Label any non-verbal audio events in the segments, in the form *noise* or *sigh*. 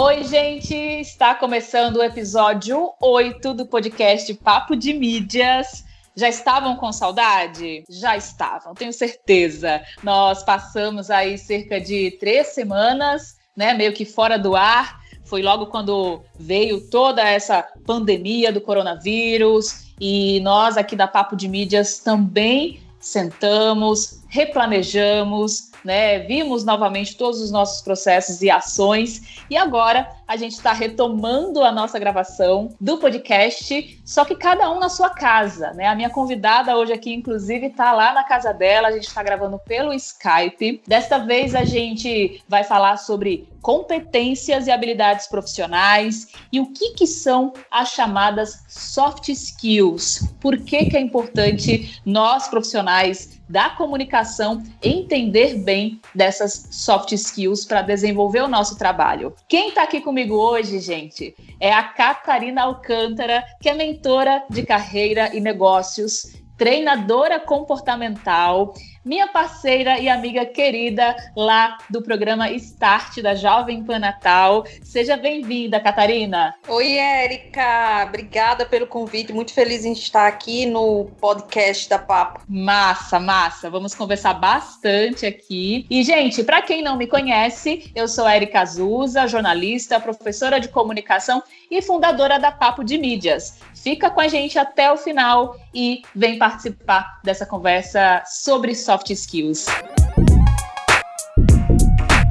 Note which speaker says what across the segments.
Speaker 1: Oi, gente! Está começando o episódio 8 do podcast Papo de Mídias. Já estavam com saudade? Já estavam, tenho certeza. Nós passamos aí cerca de três semanas, né, meio que fora do ar. Foi logo quando veio toda essa pandemia do coronavírus e nós aqui da Papo de Mídias também sentamos, replanejamos, né? Vimos novamente todos os nossos processos e ações e agora a gente está retomando a nossa gravação do podcast, só que cada um na sua casa, né? A minha convidada hoje aqui, inclusive, está lá na casa dela, a gente está gravando pelo Skype. Desta vez a gente vai falar sobre competências e habilidades profissionais e o que, que são as chamadas soft skills. Por que, que é importante nós, profissionais, da comunicação entender bem dessas soft skills para desenvolver o nosso trabalho. Quem está aqui comigo hoje, gente, é a Catarina Alcântara, que é mentora de carreira e negócios, treinadora comportamental minha parceira e amiga querida lá do programa Start da Jovem Pan Natal. Seja bem-vinda, Catarina.
Speaker 2: Oi, Érica. Obrigada pelo convite. Muito feliz em estar aqui no podcast da Papo.
Speaker 1: Massa, massa. Vamos conversar bastante aqui. E, gente, para quem não me conhece, eu sou Érica Azusa, jornalista, professora de comunicação e fundadora da Papo de Mídias. Fica com a gente até o final e vem participar dessa conversa sobre soft skills.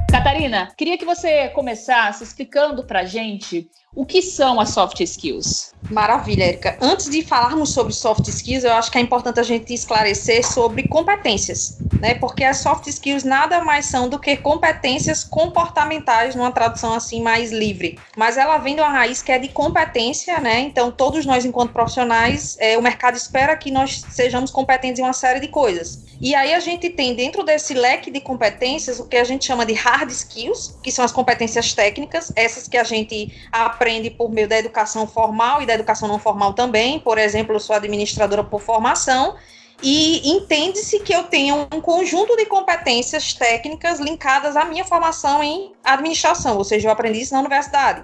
Speaker 1: Catarina, queria que você começasse explicando para gente o que são as soft skills?
Speaker 2: Maravilha, Erika. Antes de falarmos sobre soft skills, eu acho que é importante a gente esclarecer sobre competências, né? Porque as soft skills nada mais são do que competências comportamentais, numa tradução assim mais livre. Mas ela vem de uma raiz que é de competência, né? Então, todos nós, enquanto profissionais, é, o mercado espera que nós sejamos competentes em uma série de coisas. E aí a gente tem dentro desse leque de competências o que a gente chama de hard skills, que são as competências técnicas, essas que a gente aprende por meio da educação formal e da educação não formal também. Por exemplo, eu sou administradora por formação e entende-se que eu tenho um conjunto de competências técnicas linkadas à minha formação em administração, ou seja, eu aprendi isso na universidade.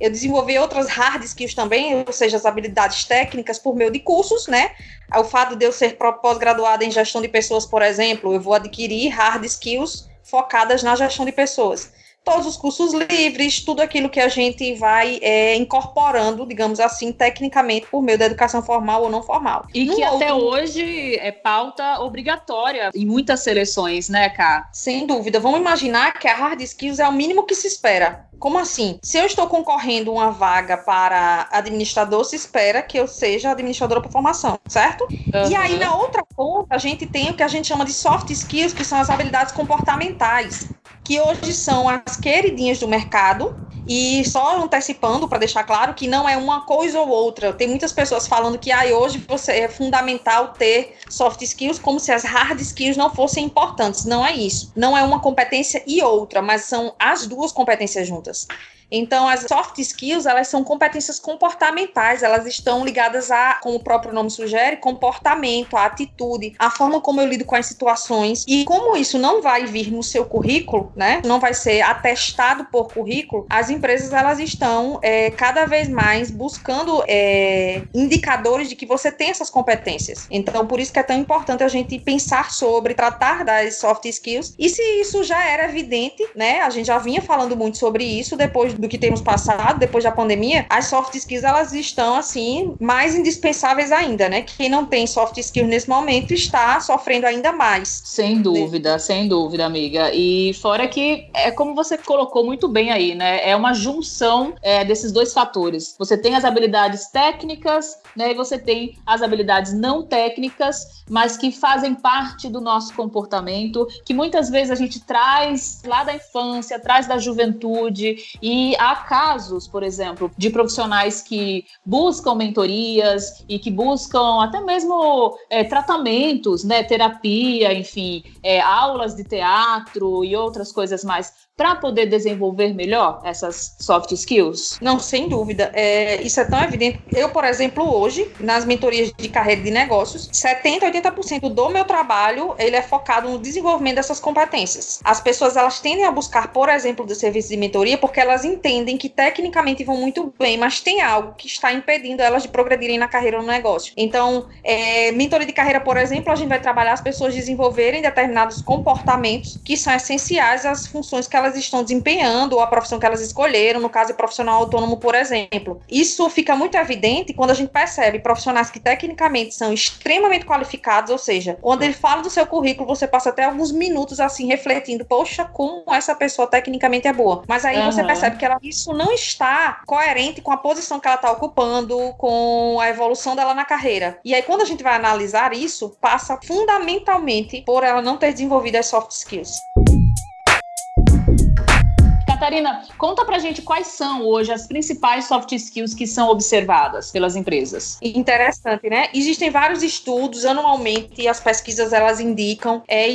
Speaker 2: Eu desenvolvi outras hard skills também, ou seja, as habilidades técnicas por meio de cursos, né? O fato de eu ser pós-graduada em gestão de pessoas, por exemplo, eu vou adquirir hard skills focadas na gestão de pessoas todos os cursos livres, tudo aquilo que a gente vai é, incorporando, digamos assim, tecnicamente por meio da educação formal ou não formal.
Speaker 1: E no que outro... até hoje é pauta obrigatória em muitas seleções, né, Cá?
Speaker 2: Sem dúvida. Vamos imaginar que a hard skills é o mínimo que se espera. Como assim? Se eu estou concorrendo uma vaga para administrador, se espera que eu seja administradora por formação, certo? Uhum. E aí, na outra ponta, a gente tem o que a gente chama de soft skills, que são as habilidades comportamentais que hoje são as queridinhas do mercado. E só antecipando para deixar claro que não é uma coisa ou outra. Tem muitas pessoas falando que ah, hoje você é fundamental ter soft skills como se as hard skills não fossem importantes. Não é isso. Não é uma competência e outra, mas são as duas competências juntas. just Então, as soft skills, elas são competências comportamentais, elas estão ligadas a, como o próprio nome sugere, comportamento, a atitude, a forma como eu lido com as situações. E como isso não vai vir no seu currículo, né? Não vai ser atestado por currículo, as empresas elas estão é, cada vez mais buscando é, indicadores de que você tem essas competências. Então, por isso que é tão importante a gente pensar sobre, tratar das soft skills. E se isso já era evidente, né? A gente já vinha falando muito sobre isso depois do que temos passado, depois da pandemia, as soft skills elas estão assim mais indispensáveis ainda, né? Quem não tem soft skills nesse momento está sofrendo ainda mais.
Speaker 1: Sem dúvida, sem dúvida, amiga. E fora que é como você colocou muito bem aí, né? É uma junção é, desses dois fatores. Você tem as habilidades técnicas, né? E você tem as habilidades não técnicas, mas que fazem parte do nosso comportamento, que muitas vezes a gente traz lá da infância, traz da juventude e e há casos, por exemplo, de profissionais que buscam mentorias e que buscam até mesmo é, tratamentos, né, terapia, enfim, é, aulas de teatro e outras coisas mais para poder desenvolver melhor essas soft skills?
Speaker 2: Não, sem dúvida. É, isso é tão evidente. Eu, por exemplo, hoje, nas mentorias de carreira de negócios, 70, 80% do meu trabalho, ele é focado no desenvolvimento dessas competências. As pessoas, elas tendem a buscar, por exemplo, do serviço de mentoria, porque elas entendem que tecnicamente vão muito bem, mas tem algo que está impedindo elas de progredirem na carreira ou no negócio. Então, é, mentoria de carreira, por exemplo, a gente vai trabalhar as pessoas desenvolverem determinados comportamentos que são essenciais às funções que elas estão desempenhando ou à profissão que elas escolheram, no caso de profissional autônomo, por exemplo. Isso fica muito evidente quando a gente percebe profissionais que tecnicamente são extremamente qualificados, ou seja, quando ele fala do seu currículo, você passa até alguns minutos assim refletindo, poxa, como essa pessoa tecnicamente é boa. Mas aí uhum. você percebe que ela, isso não está coerente com a posição que ela está ocupando, com a evolução dela na carreira. E aí, quando a gente vai analisar isso, passa fundamentalmente por ela não ter desenvolvido as soft skills.
Speaker 1: Catarina, conta pra gente quais são hoje as principais soft skills que são observadas pelas empresas.
Speaker 2: Interessante, né? Existem vários estudos, anualmente as pesquisas elas indicam, é,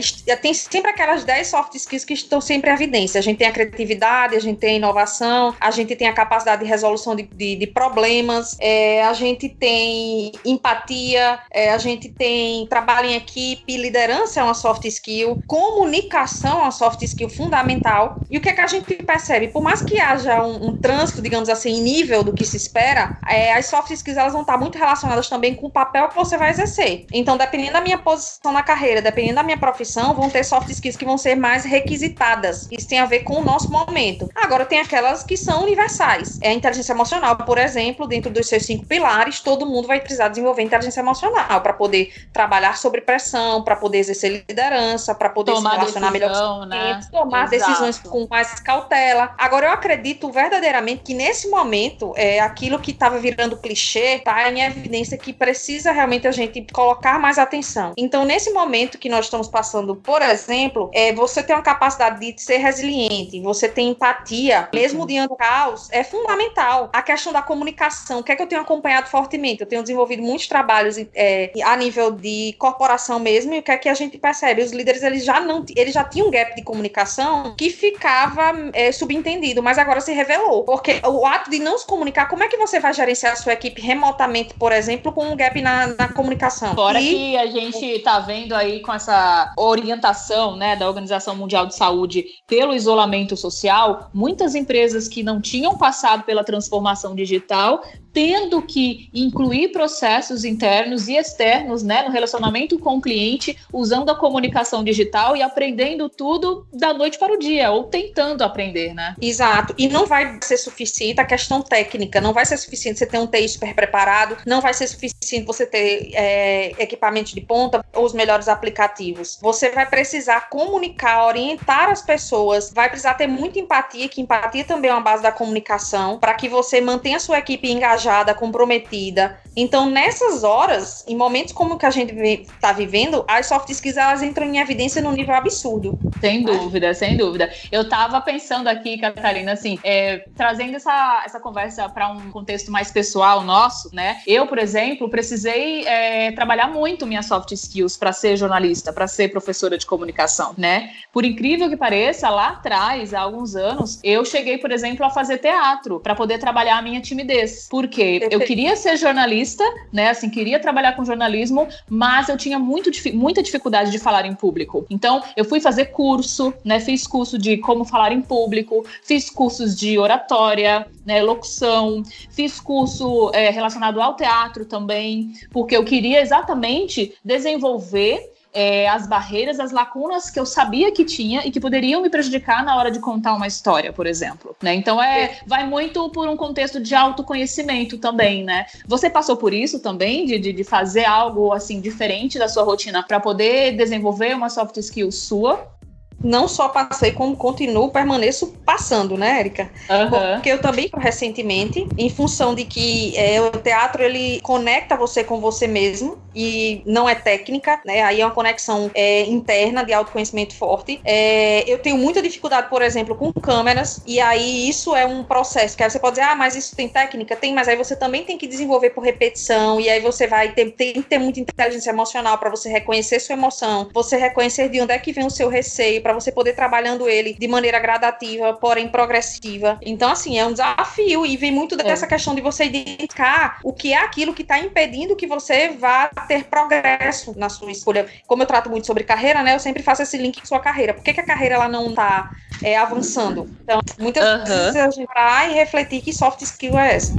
Speaker 2: tem sempre aquelas 10 soft skills que estão sempre em evidência. A gente tem a criatividade, a gente tem a inovação, a gente tem a capacidade de resolução de, de, de problemas, é, a gente tem empatia, é, a gente tem trabalho em equipe, liderança é uma soft skill, comunicação é uma soft skill fundamental. E o que é que a gente percebe por mais que haja um, um trânsito, digamos assim, em nível do que se espera, é, as soft skills elas vão estar muito relacionadas também com o papel que você vai exercer. Então, dependendo da minha posição na carreira, dependendo da minha profissão, vão ter soft skills que vão ser mais requisitadas. Isso tem a ver com o nosso momento. Agora, tem aquelas que são universais. É a inteligência emocional, por exemplo, dentro dos seus cinco pilares, todo mundo vai precisar desenvolver inteligência emocional para poder trabalhar sobre pressão, para poder exercer liderança, para poder
Speaker 1: tomar
Speaker 2: se relacionar
Speaker 1: decisão,
Speaker 2: melhor com
Speaker 1: né?
Speaker 2: tomar
Speaker 1: Exato.
Speaker 2: decisões com mais cautela Agora, eu acredito verdadeiramente que nesse momento, é, aquilo que estava virando clichê está em evidência que precisa realmente a gente colocar mais atenção. Então, nesse momento que nós estamos passando, por exemplo, é, você tem uma capacidade de ser resiliente, você tem empatia, mesmo diante do caos, é fundamental. A questão da comunicação, o que é que eu tenho acompanhado fortemente? Eu tenho desenvolvido muitos trabalhos é, a nível de corporação mesmo, e o que é que a gente percebe? Os líderes, eles já não, eles já tinham um gap de comunicação que ficava é, subentendido, mas agora se revelou. Porque o ato de não se comunicar, como é que você vai gerenciar a sua equipe remotamente, por exemplo, com um gap na, na comunicação?
Speaker 1: Fora e... que a gente está vendo aí com essa orientação né, da Organização Mundial de Saúde pelo isolamento social, muitas empresas que não tinham passado pela transformação digital tendo que incluir processos internos e externos né, no relacionamento com o cliente, usando a comunicação digital e aprendendo tudo da noite para o dia, ou tentando aprender, né?
Speaker 2: Exato. E não vai ser suficiente a questão técnica, não vai ser suficiente você ter um TI super preparado, não vai ser suficiente você ter é, equipamento de ponta ou os melhores aplicativos. Você vai precisar comunicar, orientar as pessoas, vai precisar ter muita empatia, que empatia também é uma base da comunicação, para que você mantenha a sua equipe engajada engajada, comprometida. Então, nessas horas, em momentos como que a gente está vivendo, as soft skills elas entram em evidência num nível absurdo.
Speaker 1: Sem dúvida, sem dúvida. Eu estava pensando aqui, Catarina, assim, é, trazendo essa, essa conversa para um contexto mais pessoal nosso, né? Eu, por exemplo, precisei é, trabalhar muito minhas soft skills para ser jornalista, para ser professora de comunicação, né? Por incrível que pareça, lá atrás, há alguns anos, eu cheguei, por exemplo, a fazer teatro para poder trabalhar a minha timidez. Por porque eu queria ser jornalista, né? Assim, queria trabalhar com jornalismo, mas eu tinha muito, muita dificuldade de falar em público. Então, eu fui fazer curso, né? Fiz curso de como falar em público, fiz cursos de oratória, né? Locução, fiz curso é, relacionado ao teatro também, porque eu queria exatamente desenvolver é, as barreiras, as lacunas que eu sabia que tinha e que poderiam me prejudicar na hora de contar uma história, por exemplo. Né? Então é, vai muito por um contexto de autoconhecimento também, né? Você passou por isso também, de, de, de fazer algo assim diferente da sua rotina para poder desenvolver uma soft skill sua?
Speaker 2: Não só passei, como continuo, permaneço passando, né, Érica?
Speaker 1: Uhum.
Speaker 2: Porque eu também, recentemente, em função de que é, o teatro, ele conecta você com você mesmo, e não é técnica, né, aí é uma conexão é, interna, de autoconhecimento forte. É, eu tenho muita dificuldade, por exemplo, com câmeras, e aí isso é um processo, que aí você pode dizer, ah, mas isso tem técnica? Tem, mas aí você também tem que desenvolver por repetição, e aí você vai ter, tem que ter muita inteligência emocional para você reconhecer sua emoção, você reconhecer de onde é que vem o seu receio, para você poder trabalhando ele de maneira gradativa, porém progressiva. Então, assim, é um desafio e vem muito dessa é. questão de você identificar o que é aquilo que está impedindo que você vá ter progresso na sua escolha. Como eu trato muito sobre carreira, né? Eu sempre faço esse link com sua carreira. Por que, que a carreira ela não está é, avançando. Então, muitas uhum. vezes a gente vai refletir que soft skill é essa.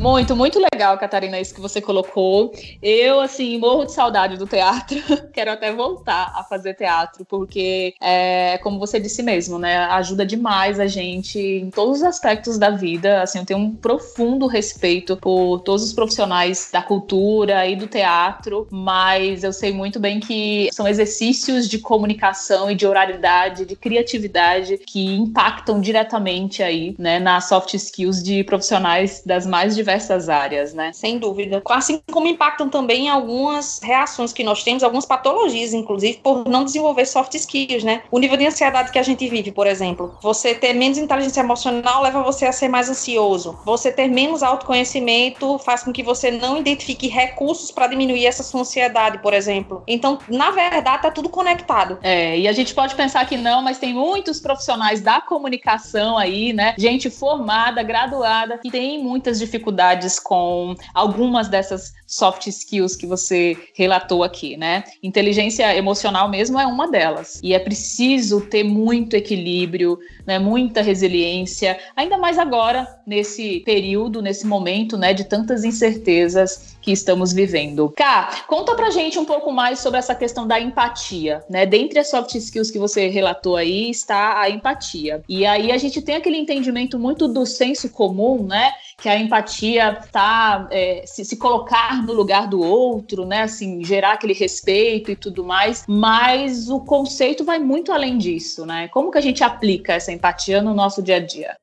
Speaker 1: Muito, muito legal, Catarina, isso que você colocou. Eu, assim, morro de saudade do teatro. *laughs* Quero até voltar a fazer teatro, porque, é, como você disse mesmo, né? Ajuda demais a gente em todos os aspectos da vida. Assim, eu tenho um profundo respeito por todos os profissionais da cultura e do teatro, mas eu sei muito bem que são exercícios de comunicação e de oralidade, de criatividade que impactam diretamente aí, né, nas soft skills de profissionais das mais diversas diversas áreas, né?
Speaker 2: Sem dúvida. Assim como impactam também algumas reações que nós temos, algumas patologias, inclusive, por não desenvolver soft skills, né? O nível de ansiedade que a gente vive, por exemplo. Você ter menos inteligência emocional leva você a ser mais ansioso. Você ter menos autoconhecimento faz com que você não identifique recursos para diminuir essa sua ansiedade, por exemplo. Então, na verdade, tá tudo conectado.
Speaker 1: É, e a gente pode pensar que não, mas tem muitos profissionais da comunicação aí, né? Gente formada, graduada, que tem muitas dificuldades dificuldades com algumas dessas soft skills que você relatou aqui, né? Inteligência emocional mesmo é uma delas. E é preciso ter muito equilíbrio, né? Muita resiliência, ainda mais agora nesse período, nesse momento, né, de tantas incertezas que estamos vivendo. Cá, conta pra gente um pouco mais sobre essa questão da empatia, né? Dentre as soft skills que você relatou aí está a empatia. E aí a gente tem aquele entendimento muito do senso comum, né? Que a empatia tá é, se, se colocar no lugar do outro, né? Assim, gerar aquele respeito e tudo mais. Mas o conceito vai muito além disso, né? Como que a gente aplica essa empatia no nosso dia a dia?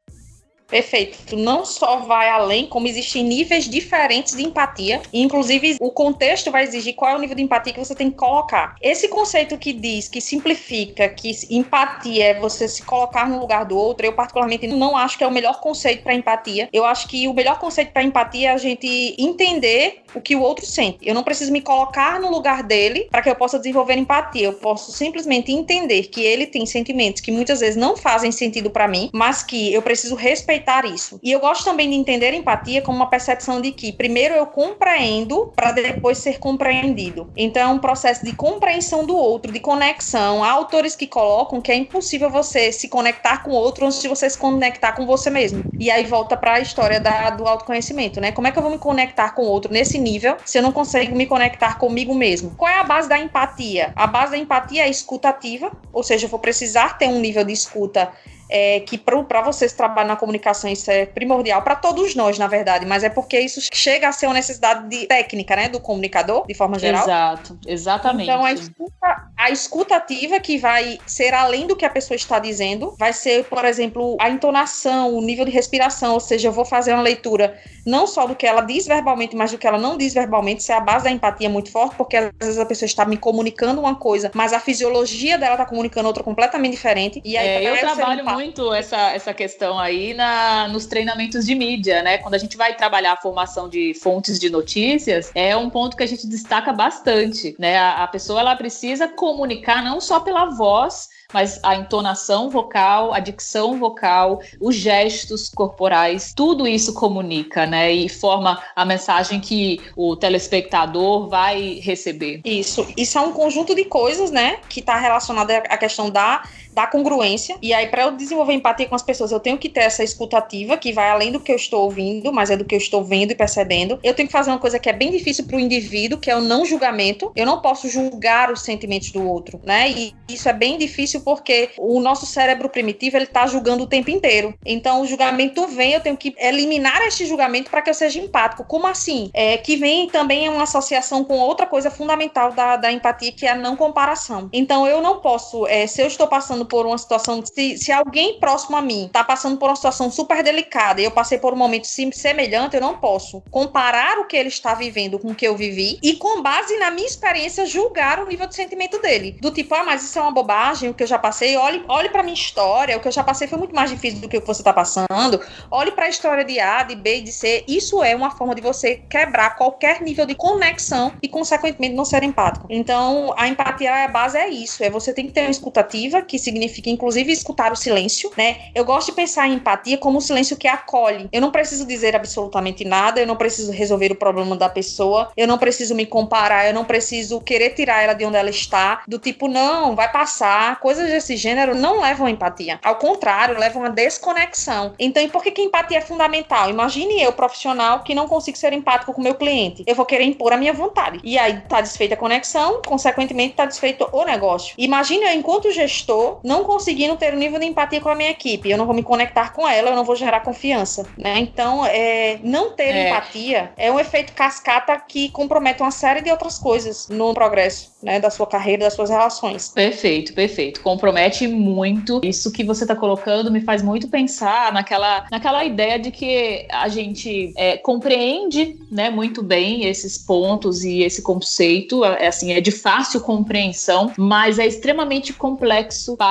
Speaker 2: Perfeito. Não só vai além, como existem níveis diferentes de empatia. Inclusive, o contexto vai exigir qual é o nível de empatia que você tem que colocar. Esse conceito que diz, que simplifica, que empatia é você se colocar no lugar do outro, eu particularmente não acho que é o melhor conceito para empatia. Eu acho que o melhor conceito para empatia é a gente entender o que o outro sente. Eu não preciso me colocar no lugar dele para que eu possa desenvolver empatia. Eu posso simplesmente entender que ele tem sentimentos que muitas vezes não fazem sentido para mim, mas que eu preciso respeitar respeitar isso. E eu gosto também de entender empatia como uma percepção de que primeiro eu compreendo para depois ser compreendido. Então é um processo de compreensão do outro, de conexão. Há autores que colocam que é impossível você se conectar com o outro antes de você se conectar com você mesmo. E aí volta para a história da, do autoconhecimento, né? Como é que eu vou me conectar com o outro nesse nível se eu não consigo me conectar comigo mesmo? Qual é a base da empatia? A base da empatia é escutativa, ou seja, eu vou precisar ter um nível de escuta é, que para vocês trabalhar na comunicação isso é primordial para todos nós, na verdade, mas é porque isso chega a ser uma necessidade de técnica, né, do comunicador, de forma geral.
Speaker 1: Exato, exatamente.
Speaker 2: Então a escuta, a escutativa que vai ser além do que a pessoa está dizendo, vai ser, por exemplo, a entonação, o nível de respiração, ou seja, eu vou fazer uma leitura não só do que ela diz verbalmente, mas do que ela não diz verbalmente, isso é a base da empatia muito forte, porque às vezes a pessoa está me comunicando uma coisa, mas a fisiologia dela está comunicando outra completamente diferente. E aí,
Speaker 1: é, eu trabalho muito essa, essa questão aí na, nos treinamentos de mídia, né? Quando a gente vai trabalhar a formação de fontes de notícias, é um ponto que a gente destaca bastante, né? A, a pessoa ela precisa comunicar não só pela voz, mas a entonação vocal, a dicção vocal, os gestos corporais, tudo isso comunica, né? E forma a mensagem que o telespectador vai receber.
Speaker 2: Isso. Isso é um conjunto de coisas, né? Que está relacionado à questão da da congruência. E aí, para eu desenvolver empatia com as pessoas, eu tenho que ter essa escutativa, que vai além do que eu estou ouvindo, mas é do que eu estou vendo e percebendo. Eu tenho que fazer uma coisa que é bem difícil para o indivíduo, que é o não julgamento. Eu não posso julgar os sentimentos do outro, né? E isso é bem difícil porque o nosso cérebro primitivo, ele tá julgando o tempo inteiro. Então, o julgamento vem, eu tenho que eliminar este julgamento para que eu seja empático. Como assim? É, que vem também uma associação com outra coisa fundamental da, da empatia, que é a não comparação. Então, eu não posso, é, se eu estou passando por uma situação, se, se alguém próximo a mim tá passando por uma situação super delicada e eu passei por um momento semelhante, eu não posso comparar o que ele está vivendo com o que eu vivi e, com base na minha experiência, julgar o nível de sentimento dele. Do tipo, ah, mas isso é uma bobagem, o que eu já passei, olhe, olhe para minha história, o que eu já passei foi muito mais difícil do que o que você tá passando. Olhe para a história de A, de B de C. Isso é uma forma de você quebrar qualquer nível de conexão e, consequentemente, não ser empático. Então, a empatia, a base é isso, é você tem que ter uma escutativa que significa significa inclusive escutar o silêncio, né? Eu gosto de pensar em empatia como um silêncio que acolhe. Eu não preciso dizer absolutamente nada, eu não preciso resolver o problema da pessoa, eu não preciso me comparar, eu não preciso querer tirar ela de onde ela está, do tipo, não, vai passar. Coisas desse gênero não levam a empatia. Ao contrário, levam a desconexão. Então, e por que, que empatia é fundamental? Imagine eu, profissional, que não consigo ser empático com o meu cliente. Eu vou querer impor a minha vontade. E aí tá desfeita a conexão, consequentemente tá desfeito o negócio. Imagine eu, enquanto gestor, não conseguindo ter um nível de empatia com a minha equipe. Eu não vou me conectar com ela, eu não vou gerar confiança. Né? Então, é, não ter é. empatia é um efeito cascata que compromete uma série de outras coisas no progresso né, da sua carreira, das suas relações.
Speaker 1: Perfeito, perfeito. Compromete muito. Isso que você está colocando me faz muito pensar naquela, naquela ideia de que a gente é, compreende né, muito bem esses pontos e esse conceito. É, assim, é de fácil compreensão, mas é extremamente complexo para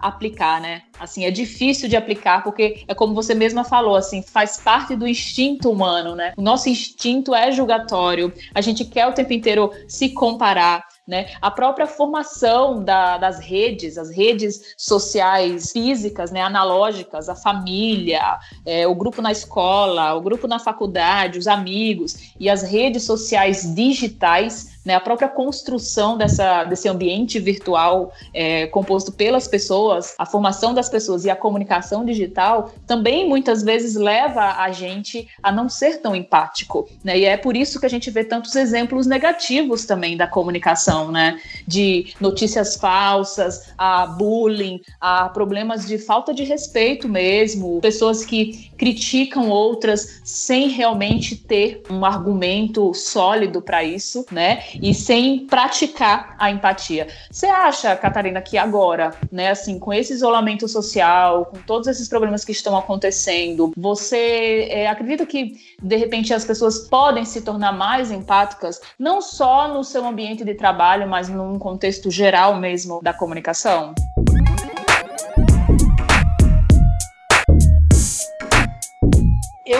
Speaker 1: aplicar, né? Assim, é difícil de aplicar porque é como você mesma falou, assim, faz parte do instinto humano, né? O nosso instinto é julgatório. A gente quer o tempo inteiro se comparar. Né? A própria formação da, das redes, as redes sociais físicas, né, analógicas, a família, é, o grupo na escola, o grupo na faculdade, os amigos e as redes sociais digitais né, a própria construção dessa, desse ambiente virtual é, composto pelas pessoas, a formação das pessoas e a comunicação digital também muitas vezes leva a gente a não ser tão empático. Né? E é por isso que a gente vê tantos exemplos negativos também da comunicação, né? de notícias falsas, a bullying, a problemas de falta de respeito mesmo, pessoas que criticam outras sem realmente ter um argumento sólido para isso, né? E sem praticar a empatia. Você acha, Catarina, que agora, né, assim, com esse isolamento social, com todos esses problemas que estão acontecendo, você é, acredita que de repente as pessoas podem se tornar mais empáticas, não só no seu ambiente de trabalho, mas num contexto geral mesmo da comunicação?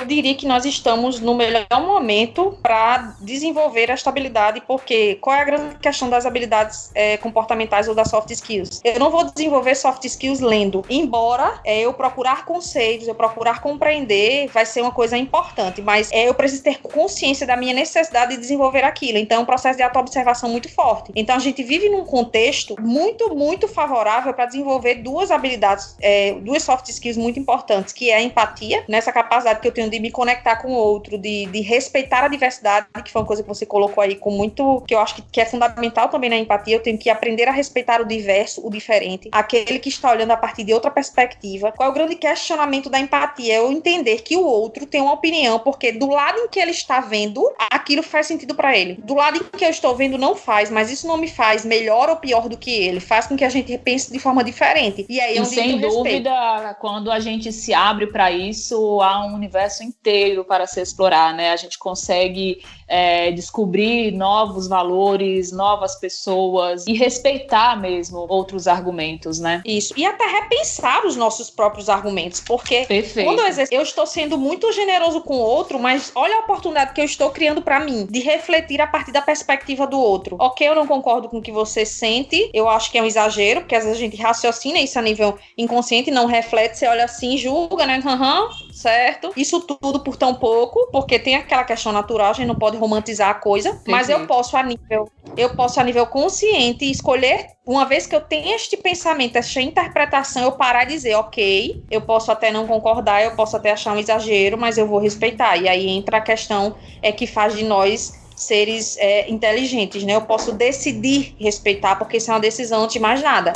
Speaker 2: Eu diria que nós estamos no melhor momento para desenvolver a estabilidade, porque qual é a grande questão das habilidades é, comportamentais ou das soft skills? Eu não vou desenvolver soft skills lendo, embora é, eu procurar conceitos, eu procurar compreender, vai ser uma coisa importante, mas é, eu preciso ter consciência da minha necessidade de desenvolver aquilo. Então, é um processo de auto-observação muito forte. Então, a gente vive num contexto muito, muito favorável para desenvolver duas habilidades, é, duas soft skills muito importantes, que é a empatia, nessa capacidade que eu tenho de me conectar com o outro, de, de respeitar a diversidade, que foi uma coisa que você colocou aí com muito, que eu acho que, que é fundamental também na empatia, eu tenho que aprender a respeitar o diverso, o diferente, aquele que está olhando a partir de outra perspectiva. Qual é o grande questionamento da empatia? É eu entender que o outro tem uma opinião, porque do lado em que ele está vendo, aquilo faz sentido para ele. Do lado em que eu estou vendo, não faz, mas isso não me faz melhor ou pior do que ele, faz com que a gente pense de forma diferente. E aí
Speaker 1: é onde sem dúvida, quando a gente se abre para isso, há um universo universo inteiro para se explorar, né? A gente consegue é, descobrir novos valores, novas pessoas e respeitar mesmo outros argumentos, né?
Speaker 2: Isso. E até repensar os nossos próprios argumentos, porque Perfeito. quando eu, exerço, eu estou sendo muito generoso com o outro, mas olha a oportunidade que eu estou criando para mim de refletir a partir da perspectiva do outro. Ok, eu não concordo com o que você sente, eu acho que é um exagero, porque às vezes a gente raciocina isso a nível inconsciente, não reflete, você olha assim, julga, né? Aham, uhum, certo. Isso tudo por tão pouco, porque tem aquela questão natural, a gente não pode romantizar a coisa, mas eu posso a nível, eu posso a nível consciente escolher, uma vez que eu tenho este pensamento, esta interpretação, eu parar e dizer, ok, eu posso até não concordar, eu posso até achar um exagero, mas eu vou respeitar. E aí entra a questão é que faz de nós seres é, inteligentes, né? Eu posso decidir respeitar, porque isso é uma decisão antes de mais nada.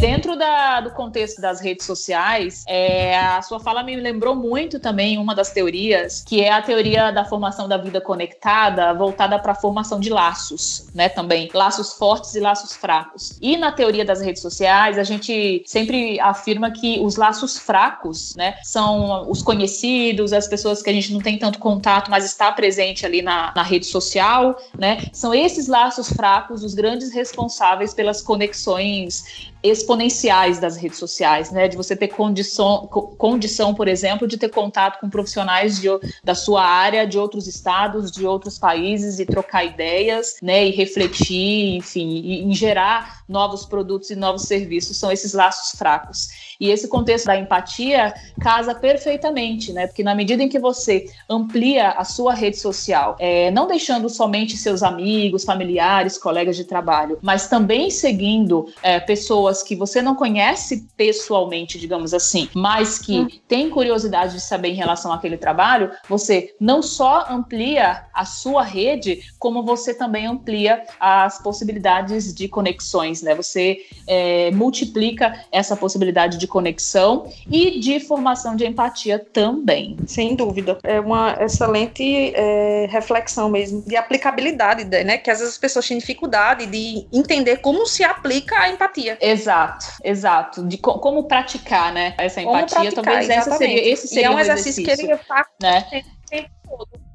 Speaker 1: Dentro da, do contexto das redes sociais, é, a sua fala me lembrou muito também uma das teorias, que é a teoria da formação da vida conectada, voltada para a formação de laços, né? Também laços fortes e laços fracos. E na teoria das redes sociais, a gente sempre afirma que os laços fracos, né, são os conhecidos, as pessoas que a gente não tem tanto contato, mas está presente ali na, na rede social, né? São esses laços fracos os grandes responsáveis pelas conexões exponenciais das redes sociais, né? De você ter condição, condição, por exemplo, de ter contato com profissionais de, da sua área, de outros estados, de outros países e trocar ideias, né? E refletir, enfim, e, e gerar novos produtos e novos serviços. São esses laços fracos. E esse contexto da empatia casa perfeitamente, né? Porque na medida em que você amplia a sua rede social, é, não deixando somente seus amigos, familiares, colegas de trabalho, mas também seguindo é, pessoas que você não conhece pessoalmente, digamos assim, mas que hum. tem curiosidade de saber em relação àquele trabalho, você não só amplia a sua rede, como você também amplia as possibilidades de conexões, né? Você é, multiplica essa possibilidade de conexão e de formação de empatia também.
Speaker 2: Sem dúvida. É uma excelente é, reflexão mesmo, de aplicabilidade, né? Que às vezes as pessoas têm dificuldade de entender como se aplica a empatia.
Speaker 1: Exato, exato. De co como praticar, né? Essa empatia. Praticar, Talvez essa seria, esse seria e é um, um exercício, exercício que ele faz né? o tempo todo.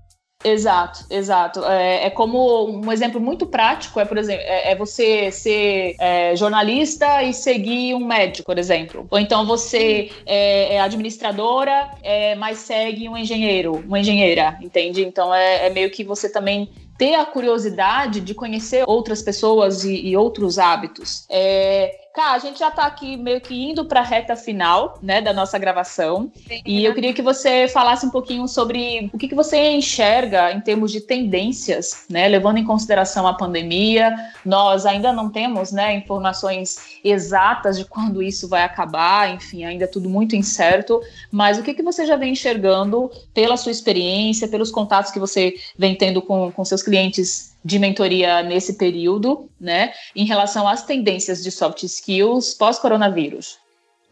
Speaker 1: Exato, exato. É, é, como um exemplo muito prático é, por exemplo, é, é você ser é, jornalista e seguir um médico, por exemplo. Ou então você é, é administradora, é, mas segue um engenheiro, uma engenheira, entende? Então é, é meio que você também ter a curiosidade de conhecer outras pessoas e, e outros hábitos. É, Cá, a gente já está aqui meio que indo para a reta final, né, da nossa gravação. Sim, e né? eu queria que você falasse um pouquinho sobre o que, que você enxerga em termos de tendências, né, levando em consideração a pandemia. Nós ainda não temos, né, informações exatas de quando isso vai acabar, enfim, ainda é tudo muito incerto. Mas o que, que você já vem enxergando pela sua experiência, pelos contatos que você vem tendo com, com seus clientes de mentoria nesse período, né, em relação às tendências de soft skills pós-coronavírus?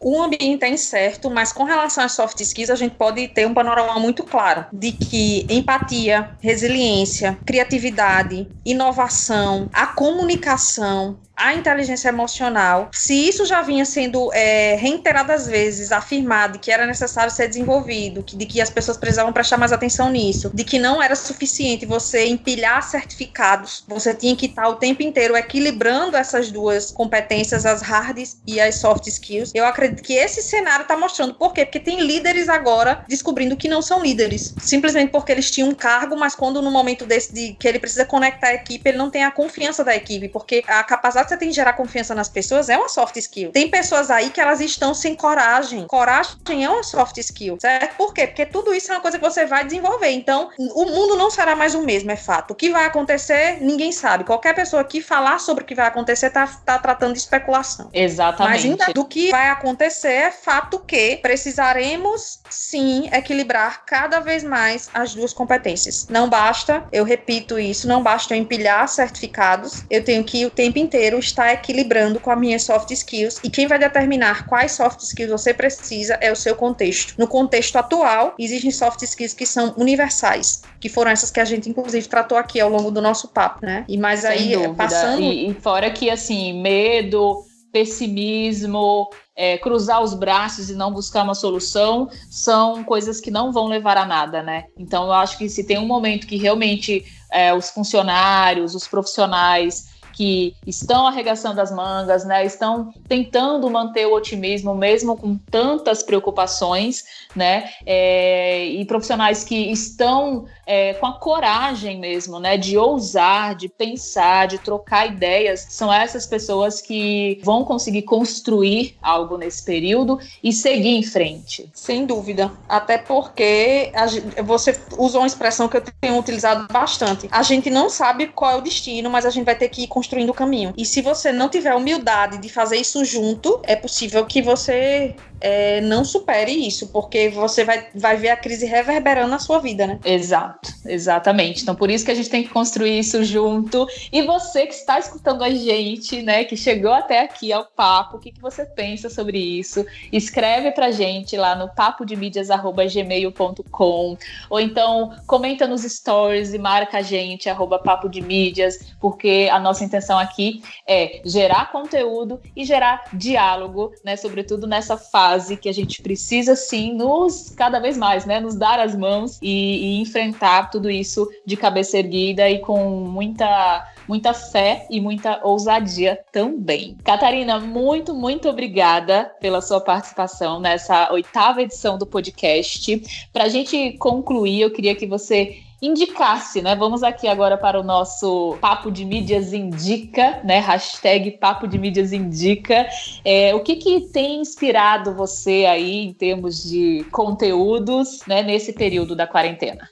Speaker 2: o ambiente é incerto, mas com relação às soft skills, a gente pode ter um panorama muito claro de que empatia, resiliência, criatividade, inovação, a comunicação, a inteligência emocional, se isso já vinha sendo é, reiteradas vezes afirmado que era necessário ser desenvolvido, que, de que as pessoas precisavam prestar mais atenção nisso, de que não era suficiente você empilhar certificados, você tinha que estar o tempo inteiro equilibrando essas duas competências, as hard e as soft skills. Eu acredito que esse cenário está mostrando por quê? Porque tem líderes agora descobrindo que não são líderes, simplesmente porque eles tinham um cargo, mas quando no momento desse de que ele precisa conectar a equipe, ele não tem a confiança da equipe, porque a capacidade você tem que gerar confiança nas pessoas é uma soft skill. Tem pessoas aí que elas estão sem coragem. Coragem é uma soft skill, certo? Por quê? Porque tudo isso é uma coisa que você vai desenvolver. Então, o mundo não será mais o mesmo, é fato. O que vai acontecer, ninguém sabe. Qualquer pessoa que falar sobre o que vai acontecer tá, tá tratando de especulação.
Speaker 1: Exatamente.
Speaker 2: Mas ainda do que vai acontecer, é fato que precisaremos sim equilibrar cada vez mais as duas competências. Não basta, eu repito isso, não basta eu empilhar certificados, eu tenho que o tempo inteiro está equilibrando com as minhas soft skills e quem vai determinar quais soft skills você precisa é o seu contexto. No contexto atual, existem soft skills que são universais, que foram essas que a gente inclusive tratou aqui ao longo do nosso papo, né? E mais aí passando
Speaker 1: e, e fora que assim, medo, pessimismo, é, cruzar os braços e não buscar uma solução são coisas que não vão levar a nada, né? Então eu acho que se tem um momento que realmente é, os funcionários, os profissionais que estão arregaçando as mangas, né? Estão tentando manter o otimismo mesmo com tantas preocupações, né? É, e profissionais que estão é, com a coragem mesmo, né? De ousar, de pensar, de trocar ideias, são essas pessoas que vão conseguir construir algo nesse período e seguir em frente.
Speaker 2: Sem dúvida. Até porque a, você usou uma expressão que eu tenho utilizado bastante. A gente não sabe qual é o destino, mas a gente vai ter que ir construindo o caminho. E se você não tiver humildade de fazer isso junto, é possível que você é, não supere isso, porque você vai, vai ver a crise reverberando na sua vida, né?
Speaker 1: Exato, exatamente. Então, por isso que a gente tem que construir isso junto. E você que está escutando a gente, né, que chegou até aqui ao papo, o que, que você pensa sobre isso? Escreve pra gente lá no papodemídias.gmail.com ou então comenta nos stories e marca a gente, arroba papo de mídias, porque a nossa intenção aqui é gerar conteúdo e gerar diálogo, né, sobretudo nessa fase que a gente precisa sim nos cada vez mais, né, nos dar as mãos e, e enfrentar tudo isso de cabeça erguida e com muita muita fé e muita ousadia também. Catarina, muito, muito obrigada pela sua participação nessa oitava edição do podcast. Para a gente concluir, eu queria que você indicasse, né? Vamos aqui agora para o nosso Papo de Mídias Indica, né? Hashtag Papo de Mídias Indica. É, o que, que tem inspirado você aí em termos de conteúdos, né? Nesse período da quarentena?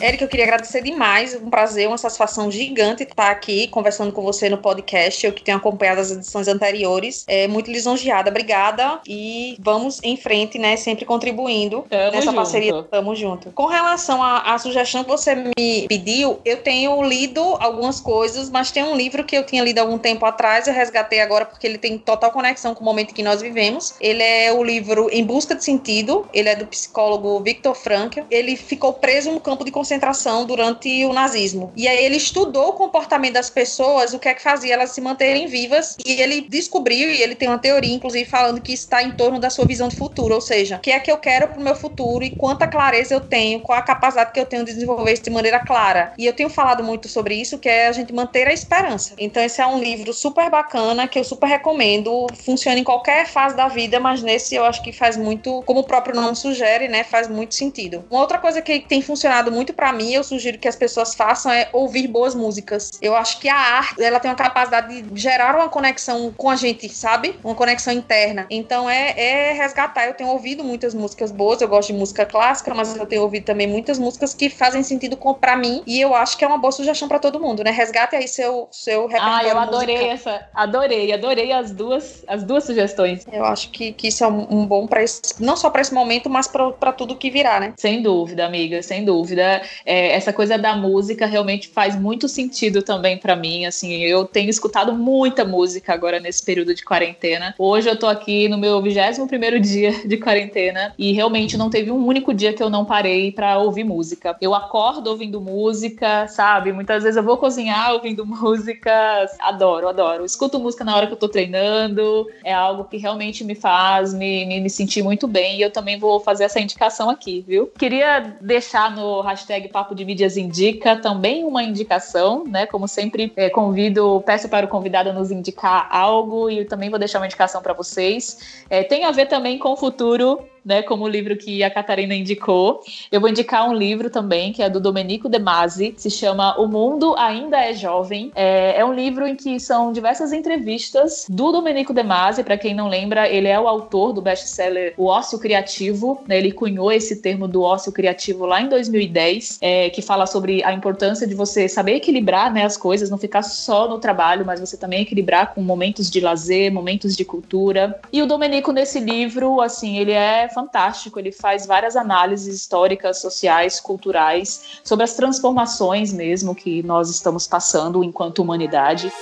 Speaker 2: Érica, eu queria agradecer demais, um prazer, uma satisfação gigante estar aqui conversando com você no podcast, eu que tenho acompanhado as edições anteriores, é muito lisonjeada, obrigada e vamos em frente, né, sempre contribuindo
Speaker 1: Tamo
Speaker 2: nessa
Speaker 1: junto.
Speaker 2: parceria, tamo junto. Com relação à, à sugestão que você me pediu, eu tenho lido algumas coisas, mas tem um livro que eu tinha lido algum tempo atrás, eu resgatei agora porque ele tem total conexão com o momento que nós vivemos, ele é o livro Em Busca de Sentido, ele é do psicólogo Viktor Frankl, ele ficou preso no campo de concentração durante o nazismo. E aí ele estudou o comportamento das pessoas, o que é que fazia elas se manterem vivas, e ele descobriu, e ele tem uma teoria, inclusive, falando que está em torno da sua visão de futuro, ou seja, o que é que eu quero para o meu futuro e quanta clareza eu tenho, qual a capacidade que eu tenho de desenvolver isso de maneira clara. E eu tenho falado muito sobre isso, que é a gente manter a esperança. Então esse é um livro super bacana, que eu super recomendo, funciona em qualquer fase da vida, mas nesse eu acho que faz muito, como o próprio nome sugere, né, faz muito sentido. Uma outra coisa que tem funcionado muito para mim, eu sugiro que as pessoas façam é ouvir boas músicas. Eu acho que a arte, ela tem uma capacidade de gerar uma conexão com a gente, sabe? Uma conexão interna. Então é, é resgatar. Eu tenho ouvido muitas músicas boas, eu gosto de música clássica, mas eu tenho ouvido também muitas músicas que fazem sentido para mim e eu acho que é uma boa sugestão para todo mundo, né? Resgate aí seu seu
Speaker 1: Ah,
Speaker 2: repertório
Speaker 1: eu adorei
Speaker 2: musical.
Speaker 1: essa, adorei, adorei as duas, as duas sugestões.
Speaker 2: Eu acho que, que isso é um, um bom para não só para esse momento, mas para tudo que virá, né?
Speaker 1: Sem dúvida, amiga, sem dúvida. É, essa coisa da música realmente faz muito sentido também para mim. Assim, eu tenho escutado muita música agora nesse período de quarentena. Hoje eu tô aqui no meu 21 primeiro dia de quarentena e realmente não teve um único dia que eu não parei para ouvir música. Eu acordo ouvindo música, sabe? Muitas vezes eu vou cozinhar ouvindo *laughs* música. Adoro, adoro. Escuto música na hora que eu tô treinando. É algo que realmente me faz me, me, me sentir muito bem e eu também vou fazer essa indicação aqui, viu? Queria deixar no hashtag Papo de Mídias Indica também uma indicação, né? Como sempre, é, convido, peço para o convidado nos indicar algo e também vou deixar uma indicação para vocês. É, tem a ver também com o futuro né, como o livro que a Catarina indicou. Eu vou indicar um livro também, que é do Domenico De Masi, se chama O Mundo Ainda é Jovem. É, é um livro em que são diversas entrevistas do Domenico De Masi, para quem não lembra, ele é o autor do best-seller O Ócio Criativo, né, ele cunhou esse termo do ócio criativo lá em 2010, é, que fala sobre a importância de você saber equilibrar né, as coisas, não ficar só no trabalho, mas você também equilibrar com momentos de lazer, momentos de cultura. E o Domenico, nesse livro, assim, ele é fantástico. Ele faz várias análises históricas, sociais, culturais sobre as transformações mesmo que nós estamos passando enquanto humanidade.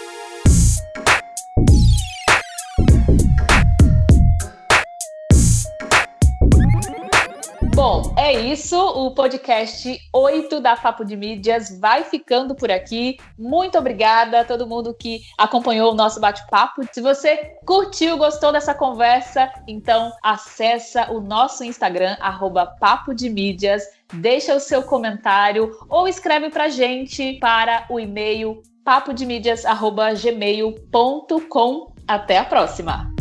Speaker 1: Isso. O podcast 8 da Papo de Mídias vai ficando por aqui. Muito obrigada a todo mundo que acompanhou o nosso bate-papo. Se você curtiu, gostou dessa conversa, então acessa o nosso Instagram, arroba Papo de Mídias, deixa o seu comentário ou escreve pra gente para o e-mail papodemídias.gmail.com. Até a próxima!